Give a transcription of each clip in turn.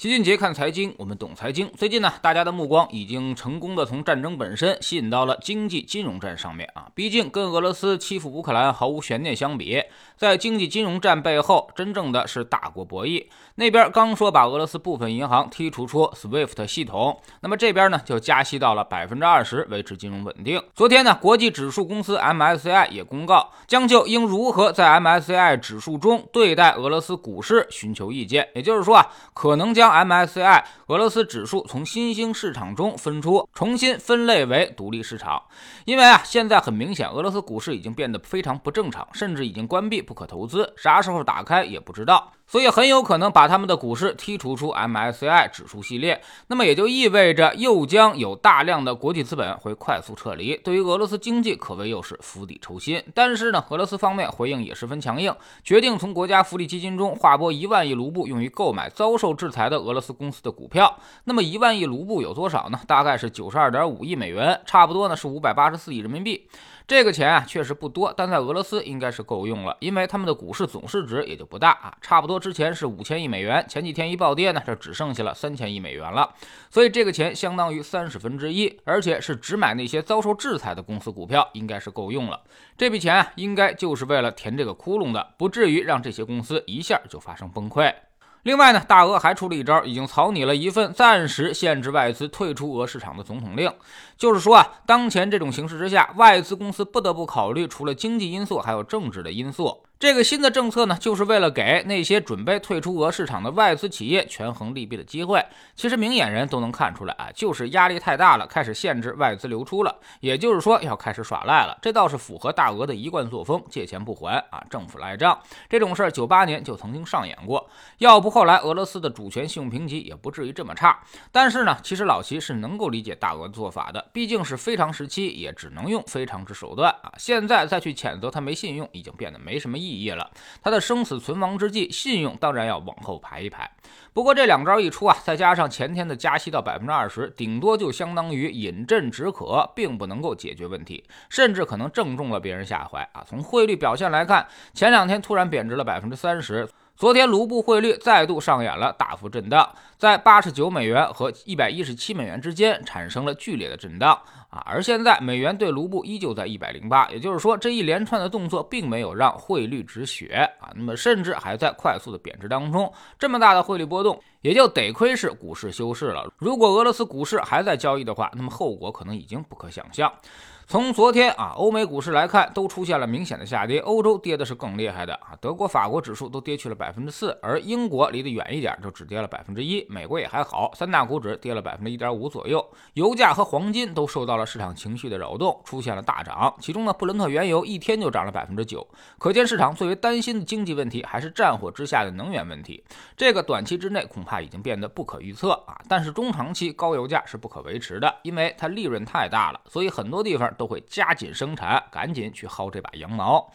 齐俊杰看财经，我们懂财经。最近呢，大家的目光已经成功的从战争本身吸引到了经济金融战上面啊。毕竟跟俄罗斯欺负乌克兰毫无悬念相比，在经济金融战背后，真正的是大国博弈。那边刚说把俄罗斯部分银行剔除出 SWIFT 系统，那么这边呢就加息到了百分之二十，维持金融稳定。昨天呢，国际指数公司 MSCI 也公告，将就应如何在 MSCI 指数中对待俄罗斯股市寻求意见。也就是说啊，可能将 MSCI 俄罗斯指数从新兴市场中分出，重新分类为独立市场。因为啊，现在很明显，俄罗斯股市已经变得非常不正常，甚至已经关闭不可投资，啥时候打开也不知道。所以很有可能把他们的股市剔除出 MSCI 指数系列，那么也就意味着又将有大量的国际资本会快速撤离，对于俄罗斯经济可谓又是釜底抽薪。但是呢，俄罗斯方面回应也十分强硬，决定从国家福利基金中划拨一万亿卢布用于购买遭受制裁的俄罗斯公司的股票。那么一万亿卢布有多少呢？大概是九十二点五亿美元，差不多呢是五百八十四亿人民币。这个钱啊确实不多，但在俄罗斯应该是够用了，因为他们的股市总市值也就不大啊，差不多之前是五千亿美元，前几天一暴跌呢，这只剩下了三千亿美元了，所以这个钱相当于三十分之一，而且是只买那些遭受制裁的公司股票，应该是够用了。这笔钱啊，应该就是为了填这个窟窿的，不至于让这些公司一下就发生崩溃。另外呢，大俄还出了一招，已经草拟了一份暂时限制外资退出俄市场的总统令。就是说啊，当前这种形势之下，外资公司不得不考虑除了经济因素，还有政治的因素。这个新的政策呢，就是为了给那些准备退出俄市场的外资企业权衡利弊的机会。其实明眼人都能看出来啊，就是压力太大了，开始限制外资流出了。也就是说，要开始耍赖了。这倒是符合大俄的一贯作风，借钱不还啊，政府赖账。这种事儿九八年就曾经上演过。要不后来俄罗斯的主权信用评级也不至于这么差。但是呢，其实老齐是能够理解大俄的做法的，毕竟是非常时期，也只能用非常之手段啊。现在再去谴责他没信用，已经变得没什么意义。意义了，他的生死存亡之际，信用当然要往后排一排。不过这两招一出啊，再加上前天的加息到百分之二十，顶多就相当于饮鸩止渴，并不能够解决问题，甚至可能正中了别人下怀啊。从汇率表现来看，前两天突然贬值了百分之三十。昨天卢布汇率再度上演了大幅震荡，在八十九美元和一百一十七美元之间产生了剧烈的震荡啊！而现在美元对卢布依旧在一百零八，也就是说这一连串的动作并没有让汇率止血啊，那么甚至还在快速的贬值当中。这么大的汇率波动，也就得亏是股市休市了。如果俄罗斯股市还在交易的话，那么后果可能已经不可想象。从昨天啊，欧美股市来看，都出现了明显的下跌。欧洲跌的是更厉害的啊，德国、法国指数都跌去了百分之四，而英国离得远一点，就只跌了百分之一。美国也还好，三大股指跌了百分之一点五左右。油价和黄金都受到了市场情绪的扰动，出现了大涨。其中呢，布伦特原油一天就涨了百分之九。可见市场最为担心的经济问题还是战火之下的能源问题。这个短期之内恐怕已经变得不可预测啊，但是中长期高油价是不可维持的，因为它利润太大了，所以很多地方。都会加紧生产，赶紧去薅这把羊毛。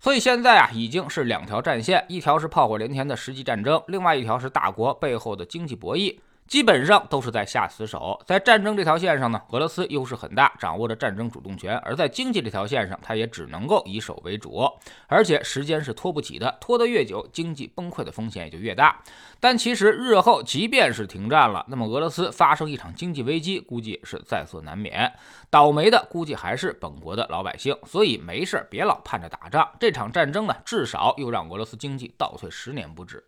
所以现在啊，已经是两条战线，一条是炮火连天的实际战争，另外一条是大国背后的经济博弈。基本上都是在下死手，在战争这条线上呢，俄罗斯优势很大，掌握着战争主动权；而在经济这条线上，它也只能够以守为主，而且时间是拖不起的，拖得越久，经济崩溃的风险也就越大。但其实日后即便是停战了，那么俄罗斯发生一场经济危机，估计是在所难免，倒霉的估计还是本国的老百姓。所以没事别老盼着打仗，这场战争呢，至少又让俄罗斯经济倒退十年不止。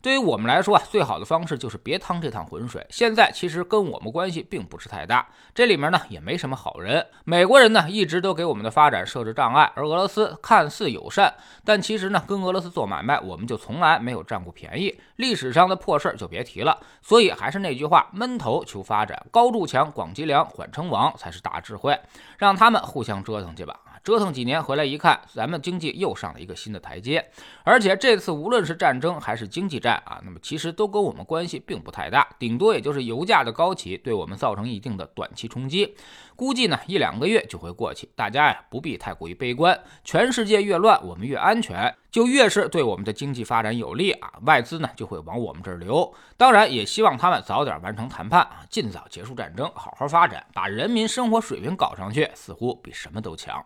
对于我们来说啊，最好的方式就是别趟这趟浑水。现在其实跟我们关系并不是太大，这里面呢也没什么好人。美国人呢一直都给我们的发展设置障碍，而俄罗斯看似友善，但其实呢跟俄罗斯做买卖，我们就从来没有占过便宜。历史上的破事儿就别提了。所以还是那句话，闷头求发展，高筑墙，广积粮，缓称王才是大智慧。让他们互相折腾去吧。折腾几年回来一看，咱们经济又上了一个新的台阶，而且这次无论是战争还是经济战啊，那么其实都跟我们关系并不太大，顶多也就是油价的高企对我们造成一定的短期冲击，估计呢一两个月就会过去，大家呀不必太过于悲观。全世界越乱，我们越安全，就越是对我们的经济发展有利啊，外资呢就会往我们这儿流。当然也希望他们早点完成谈判啊，尽早结束战争，好好发展，把人民生活水平搞上去，似乎比什么都强。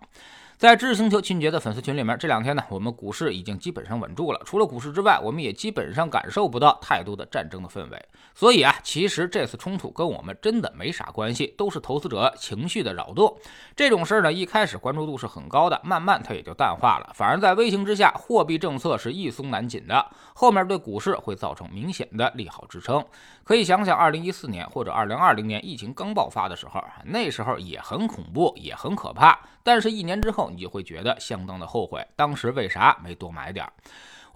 在知识星球秦杰的粉丝群里面，这两天呢，我们股市已经基本上稳住了。除了股市之外，我们也基本上感受不到太多的战争的氛围。所以啊，其实这次冲突跟我们真的没啥关系，都是投资者情绪的扰动。这种事儿呢，一开始关注度是很高的，慢慢它也就淡化了。反而在微型之下，货币政策是一松难紧的，后面对股市会造成明显的利好支撑。可以想想，二零一四年或者二零二零年疫情刚爆发的时候，那时候也很恐怖，也很可怕。但是，一年之后，你就会觉得相当的后悔，当时为啥没多买点儿？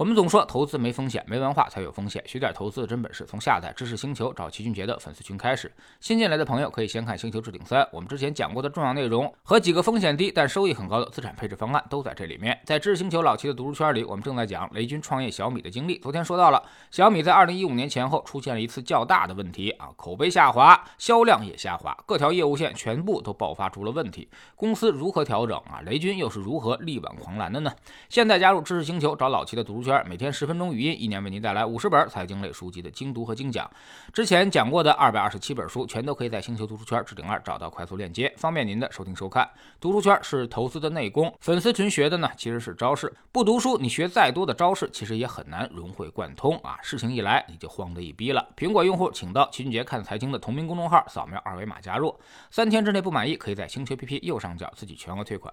我们总说投资没风险，没文化才有风险。学点投资的真本事，从下载知识星球找齐俊杰的粉丝群开始。新进来的朋友可以先看《星球置顶三》，我们之前讲过的重要内容和几个风险低但收益很高的资产配置方案都在这里面。在知识星球老齐的读书圈里，我们正在讲雷军创业小米的经历。昨天说到了小米在二零一五年前后出现了一次较大的问题啊，口碑下滑，销量也下滑，各条业务线全部都爆发出了问题。公司如何调整啊？雷军又是如何力挽狂澜的呢？现在加入知识星球，找老齐的读书圈圈。每天十分钟语音，一年为您带来五十本财经类书籍的精读和精讲。之前讲过的二百二十七本书，全都可以在星球读书圈置顶二找到快速链接，方便您的收听收看。读书圈是投资的内功，粉丝群学的呢其实是招式。不读书，你学再多的招式，其实也很难融会贯通啊！事情一来，你就慌得一逼了。苹果用户请到齐俊杰看财经的同名公众号，扫描二维码加入。三天之内不满意，可以在星球 P P 右上角自己全额退款。